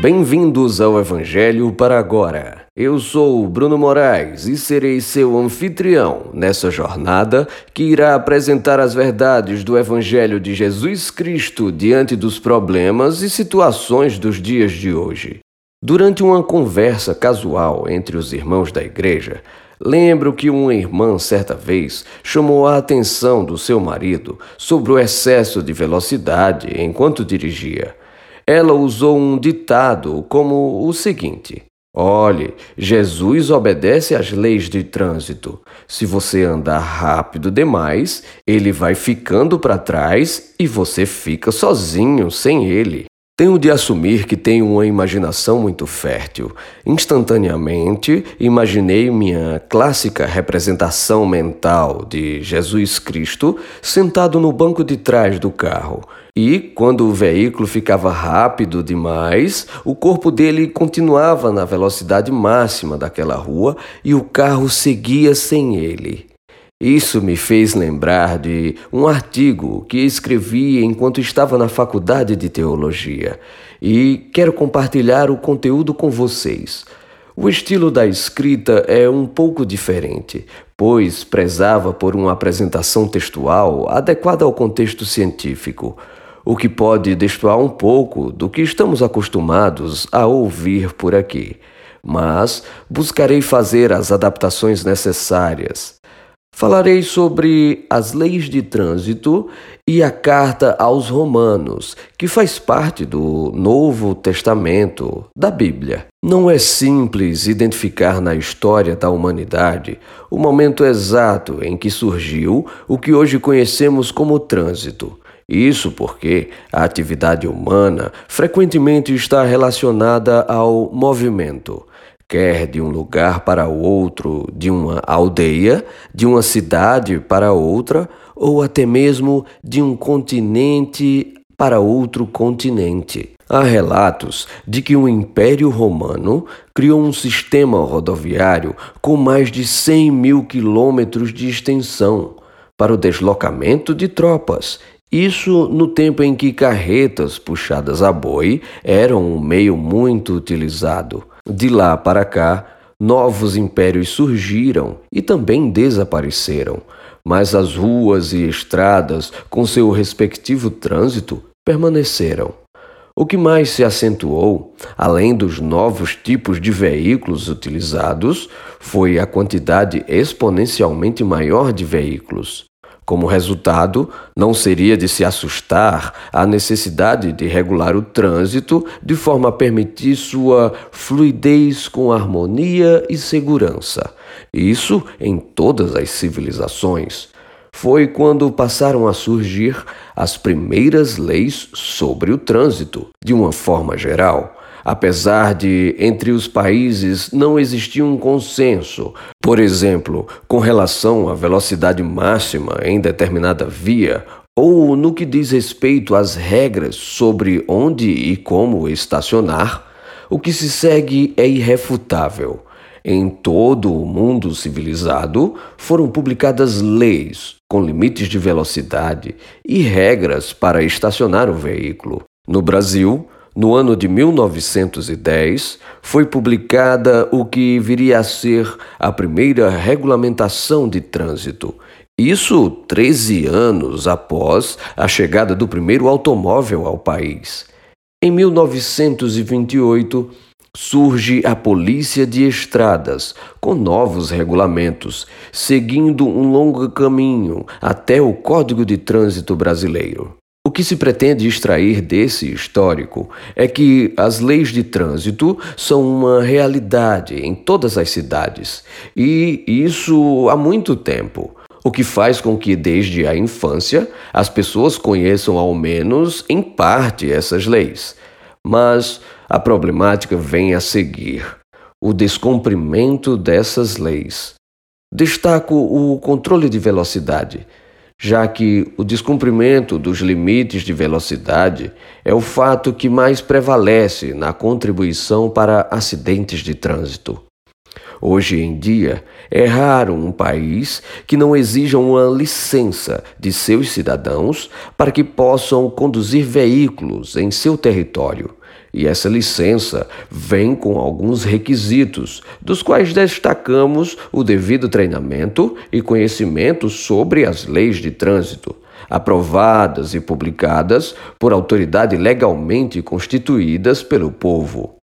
Bem-vindos ao Evangelho para agora. Eu sou Bruno Moraes e serei seu anfitrião nessa jornada que irá apresentar as verdades do Evangelho de Jesus Cristo diante dos problemas e situações dos dias de hoje. Durante uma conversa casual entre os irmãos da igreja, lembro que uma irmã certa vez chamou a atenção do seu marido sobre o excesso de velocidade enquanto dirigia. Ela usou um ditado como o seguinte: Olhe, Jesus obedece às leis de trânsito. Se você andar rápido demais, ele vai ficando para trás e você fica sozinho sem ele. Tenho de assumir que tenho uma imaginação muito fértil. Instantaneamente, imaginei minha clássica representação mental de Jesus Cristo sentado no banco de trás do carro. E, quando o veículo ficava rápido demais, o corpo dele continuava na velocidade máxima daquela rua e o carro seguia sem ele. Isso me fez lembrar de um artigo que escrevi enquanto estava na faculdade de teologia e quero compartilhar o conteúdo com vocês. O estilo da escrita é um pouco diferente, pois prezava por uma apresentação textual adequada ao contexto científico, o que pode destoar um pouco do que estamos acostumados a ouvir por aqui. Mas buscarei fazer as adaptações necessárias. Falarei sobre as leis de trânsito e a carta aos Romanos, que faz parte do Novo Testamento da Bíblia. Não é simples identificar na história da humanidade o momento exato em que surgiu o que hoje conhecemos como trânsito. Isso porque a atividade humana frequentemente está relacionada ao movimento quer de um lugar para outro, de uma aldeia, de uma cidade para outra, ou até mesmo de um continente para outro continente. Há relatos de que o Império Romano criou um sistema rodoviário com mais de 100 mil quilômetros de extensão para o deslocamento de tropas. Isso no tempo em que carretas puxadas a boi eram um meio muito utilizado. De lá para cá, novos impérios surgiram e também desapareceram, mas as ruas e estradas, com seu respectivo trânsito, permaneceram. O que mais se acentuou, além dos novos tipos de veículos utilizados, foi a quantidade exponencialmente maior de veículos. Como resultado, não seria de se assustar a necessidade de regular o trânsito de forma a permitir sua fluidez com harmonia e segurança. Isso em todas as civilizações. Foi quando passaram a surgir as primeiras leis sobre o trânsito, de uma forma geral apesar de entre os países não existir um consenso, por exemplo, com relação à velocidade máxima em determinada via, ou no que diz respeito às regras sobre onde e como estacionar, o que se segue é irrefutável. Em todo o mundo civilizado foram publicadas leis com limites de velocidade e regras para estacionar o veículo. No Brasil, no ano de 1910, foi publicada o que viria a ser a primeira regulamentação de trânsito. Isso 13 anos após a chegada do primeiro automóvel ao país. Em 1928, surge a Polícia de Estradas, com novos regulamentos, seguindo um longo caminho até o Código de Trânsito Brasileiro. O que se pretende extrair desse histórico é que as leis de trânsito são uma realidade em todas as cidades, e isso há muito tempo. O que faz com que, desde a infância, as pessoas conheçam ao menos em parte essas leis. Mas a problemática vem a seguir: o descumprimento dessas leis. Destaco o controle de velocidade já que o descumprimento dos limites de velocidade é o fato que mais prevalece na contribuição para acidentes de trânsito. Hoje em dia, é raro um país que não exija uma licença de seus cidadãos para que possam conduzir veículos em seu território. E essa licença vem com alguns requisitos, dos quais destacamos o devido treinamento e conhecimento sobre as leis de trânsito, aprovadas e publicadas por autoridade legalmente constituídas pelo povo.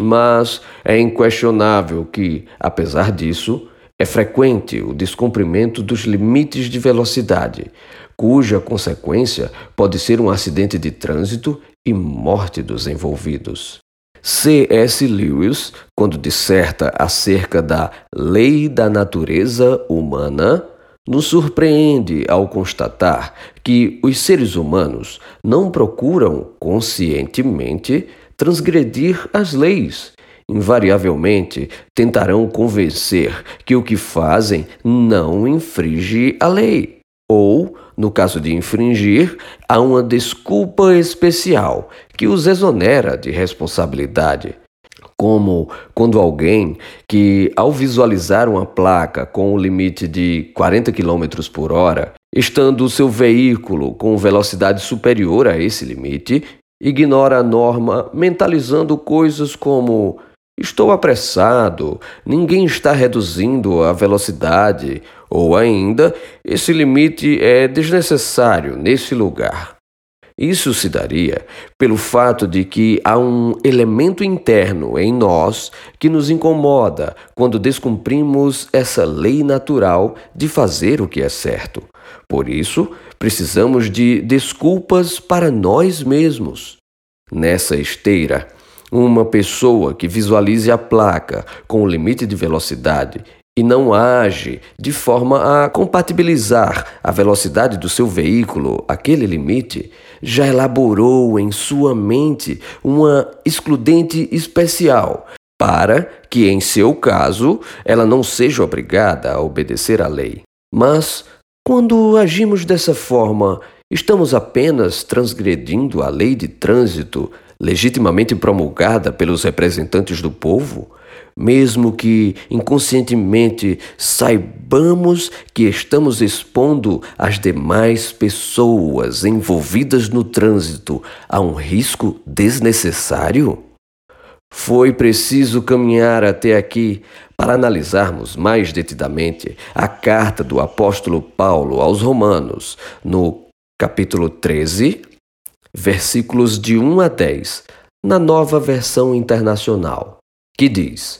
Mas é inquestionável que, apesar disso, é frequente o descumprimento dos limites de velocidade, cuja consequência pode ser um acidente de trânsito e morte dos envolvidos. C.S. Lewis, quando disserta acerca da lei da natureza humana, nos surpreende ao constatar que os seres humanos não procuram conscientemente transgredir as leis. Invariavelmente tentarão convencer que o que fazem não infringe a lei. Ou, no caso de infringir, há uma desculpa especial que os exonera de responsabilidade. Como quando alguém que, ao visualizar uma placa com o limite de 40 km por hora, estando o seu veículo com velocidade superior a esse limite, ignora a norma mentalizando coisas como Estou apressado, ninguém está reduzindo a velocidade, ou ainda, esse limite é desnecessário nesse lugar. Isso se daria pelo fato de que há um elemento interno em nós que nos incomoda quando descumprimos essa lei natural de fazer o que é certo. Por isso, precisamos de desculpas para nós mesmos. Nessa esteira, uma pessoa que visualize a placa com o limite de velocidade e não age de forma a compatibilizar a velocidade do seu veículo aquele limite, já elaborou em sua mente uma excludente especial para que, em seu caso, ela não seja obrigada a obedecer à lei. Mas, quando agimos dessa forma, estamos apenas transgredindo a lei de trânsito legitimamente promulgada pelos representantes do povo, mesmo que inconscientemente saibamos que estamos expondo as demais pessoas envolvidas no trânsito a um risco desnecessário? Foi preciso caminhar até aqui para analisarmos mais detidamente a carta do apóstolo Paulo aos Romanos, no capítulo 13, versículos de 1 a 10, na nova versão internacional, que diz: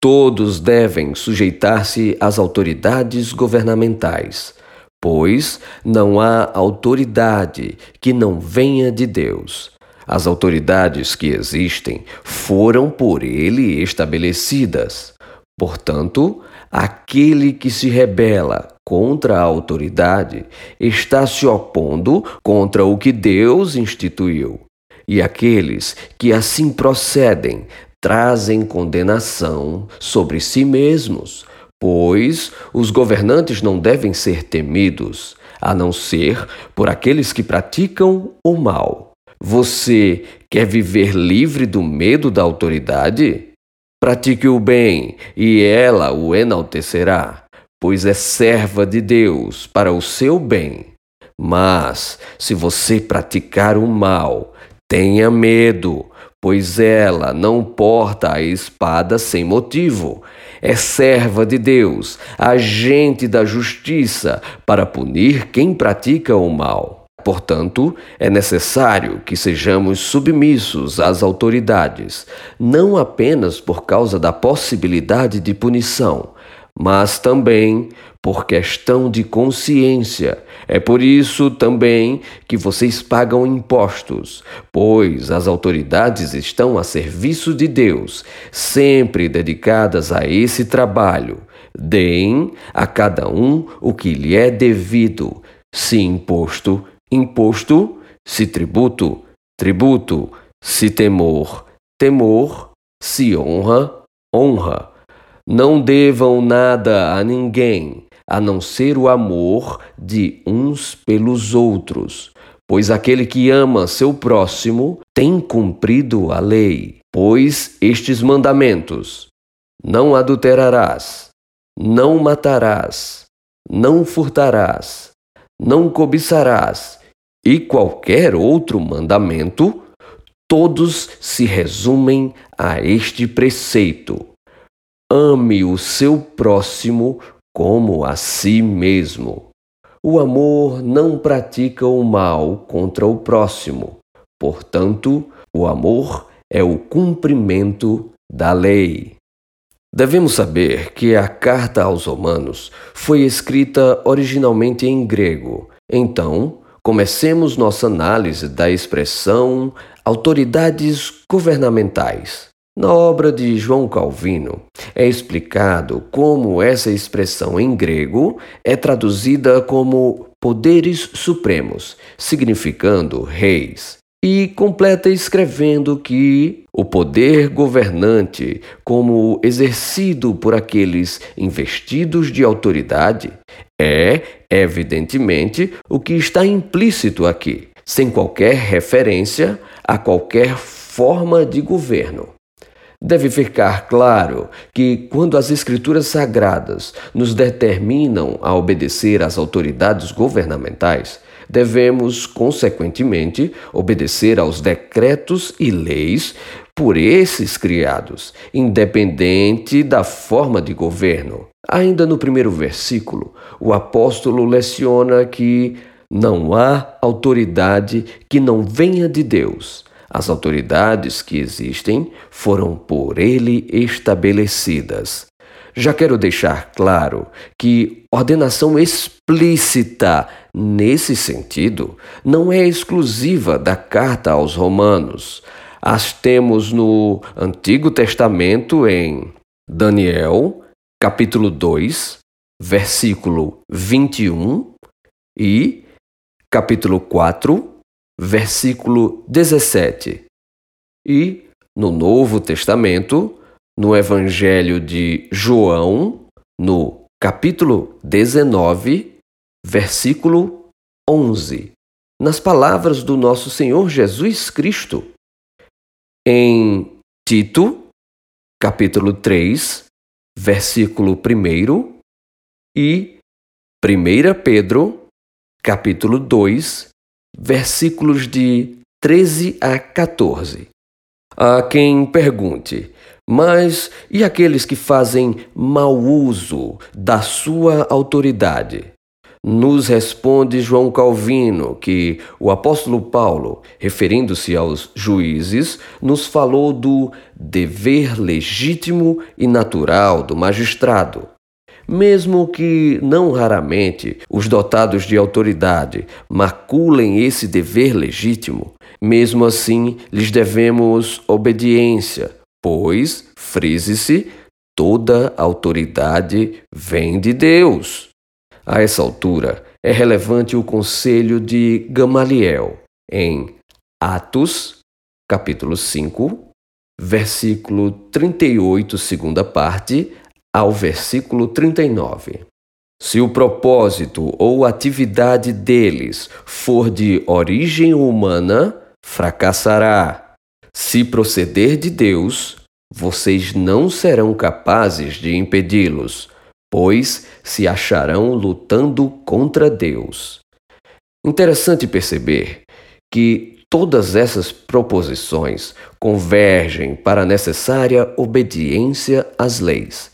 Todos devem sujeitar-se às autoridades governamentais, pois não há autoridade que não venha de Deus. As autoridades que existem foram por ele estabelecidas. Portanto, aquele que se rebela contra a autoridade está se opondo contra o que Deus instituiu. E aqueles que assim procedem trazem condenação sobre si mesmos, pois os governantes não devem ser temidos, a não ser por aqueles que praticam o mal. Você quer viver livre do medo da autoridade? Pratique o bem e ela o enaltecerá pois é serva de Deus para o seu bem. Mas, se você praticar o mal, tenha medo, pois ela não porta a espada sem motivo. É serva de Deus, agente da justiça, para punir quem pratica o mal. Portanto, é necessário que sejamos submissos às autoridades, não apenas por causa da possibilidade de punição, mas também por questão de consciência. É por isso também que vocês pagam impostos, pois as autoridades estão a serviço de Deus, sempre dedicadas a esse trabalho. Deem a cada um o que lhe é devido, se imposto, imposto, se tributo, tributo, se temor, temor, se honra, honra não devam nada a ninguém, a não ser o amor de uns pelos outros, pois aquele que ama seu próximo tem cumprido a lei. Pois estes mandamentos: não adulterarás, não matarás, não furtarás, não cobiçarás e qualquer outro mandamento, todos se resumem a este preceito: ame o seu próximo como a si mesmo. O amor não pratica o mal contra o próximo. Portanto, o amor é o cumprimento da lei. Devemos saber que a carta aos Romanos foi escrita originalmente em grego. Então, comecemos nossa análise da expressão autoridades governamentais. Na obra de João Calvino, é explicado como essa expressão em grego é traduzida como poderes supremos, significando reis e completa escrevendo que o poder governante, como exercido por aqueles investidos de autoridade, é, evidentemente, o que está implícito aqui, sem qualquer referência a qualquer forma de governo. Deve ficar claro que, quando as Escrituras Sagradas nos determinam a obedecer às autoridades governamentais, devemos, consequentemente, obedecer aos decretos e leis por esses criados, independente da forma de governo. Ainda no primeiro versículo, o apóstolo leciona que não há autoridade que não venha de Deus. As autoridades que existem foram por ele estabelecidas. Já quero deixar claro que ordenação explícita nesse sentido não é exclusiva da carta aos Romanos. As temos no Antigo Testamento em Daniel, capítulo 2, versículo 21 e capítulo 4, versículo 17. E no Novo Testamento, no Evangelho de João, no capítulo 19, versículo 11, nas palavras do nosso Senhor Jesus Cristo. Em Tito, capítulo 3, versículo 1 e 1 Pedro, capítulo 2, versículos de 13 a 14. Há quem pergunte: mas e aqueles que fazem mau uso da sua autoridade? Nos responde João Calvino que o apóstolo Paulo, referindo-se aos juízes, nos falou do dever legítimo e natural do magistrado. Mesmo que não raramente os dotados de autoridade maculem esse dever legítimo, mesmo assim lhes devemos obediência pois, frise-se, toda autoridade vem de Deus. A essa altura, é relevante o conselho de Gamaliel em Atos, capítulo 5, versículo 38, segunda parte, ao versículo 39. Se o propósito ou atividade deles for de origem humana, fracassará se proceder de Deus, vocês não serão capazes de impedi-los, pois se acharão lutando contra Deus. Interessante perceber que todas essas proposições convergem para a necessária obediência às leis.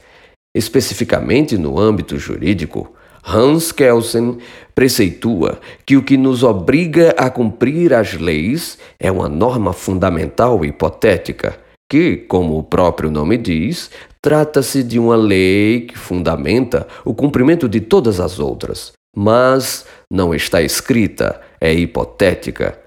Especificamente no âmbito jurídico, Hans Kelsen preceitua que o que nos obriga a cumprir as leis é uma norma fundamental hipotética, que, como o próprio nome diz, trata-se de uma lei que fundamenta o cumprimento de todas as outras, mas não está escrita, é hipotética.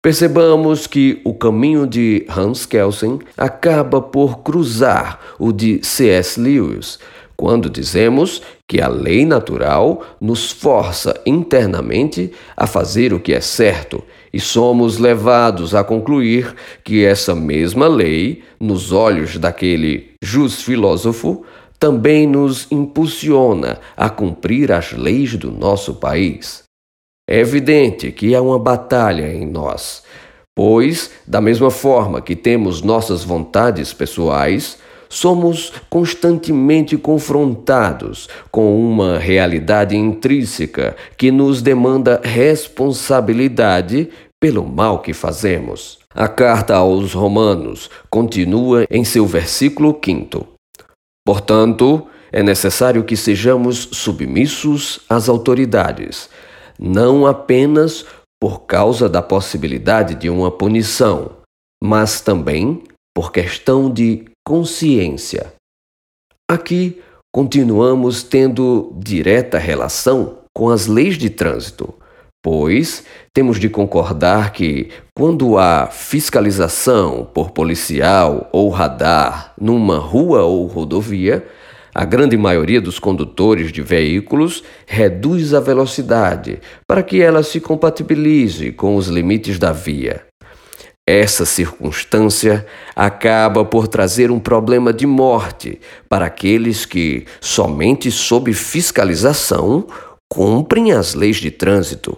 Percebamos que o caminho de Hans Kelsen acaba por cruzar o de C.S. Lewis, quando dizemos que a lei natural nos força internamente a fazer o que é certo e somos levados a concluir que essa mesma lei, nos olhos daquele jus filósofo, também nos impulsiona a cumprir as leis do nosso país. É evidente que há uma batalha em nós, pois, da mesma forma que temos nossas vontades pessoais, somos constantemente confrontados com uma realidade intrínseca que nos demanda responsabilidade pelo mal que fazemos. A carta aos Romanos continua em seu versículo 5. Portanto, é necessário que sejamos submissos às autoridades, não apenas por causa da possibilidade de uma punição, mas também por questão de consciência. Aqui continuamos tendo direta relação com as leis de trânsito, pois temos de concordar que, quando há fiscalização por policial ou radar numa rua ou rodovia, a grande maioria dos condutores de veículos reduz a velocidade para que ela se compatibilize com os limites da via. Essa circunstância acaba por trazer um problema de morte para aqueles que, somente sob fiscalização, cumprem as leis de trânsito.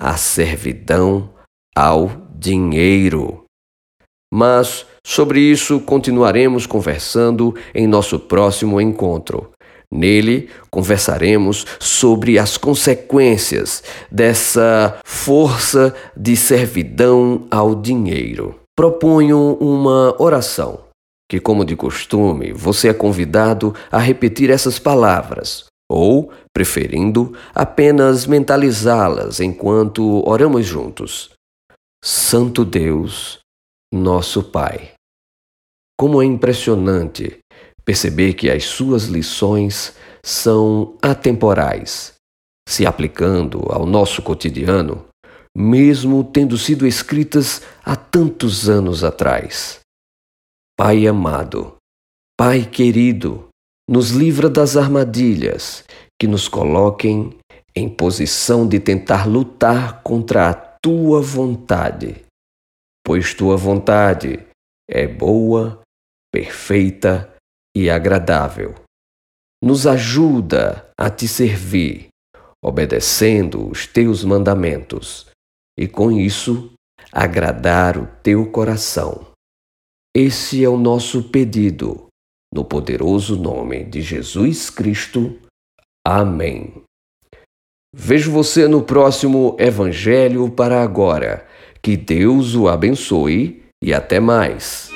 A servidão ao dinheiro. Mas sobre isso continuaremos conversando em nosso próximo encontro. Nele, conversaremos sobre as consequências dessa força de servidão ao dinheiro. Proponho uma oração, que, como de costume, você é convidado a repetir essas palavras, ou, preferindo, apenas mentalizá-las enquanto oramos juntos. Santo Deus, nosso Pai. Como é impressionante perceber que as suas lições são atemporais, se aplicando ao nosso cotidiano, mesmo tendo sido escritas há tantos anos atrás. Pai amado, Pai querido, nos livra das armadilhas que nos coloquem em posição de tentar lutar contra a tua vontade, pois tua vontade é boa, perfeita e agradável. Nos ajuda a te servir, obedecendo os teus mandamentos, e com isso agradar o teu coração. Esse é o nosso pedido, no poderoso nome de Jesus Cristo. Amém. Vejo você no próximo Evangelho para agora. Que Deus o abençoe e até mais.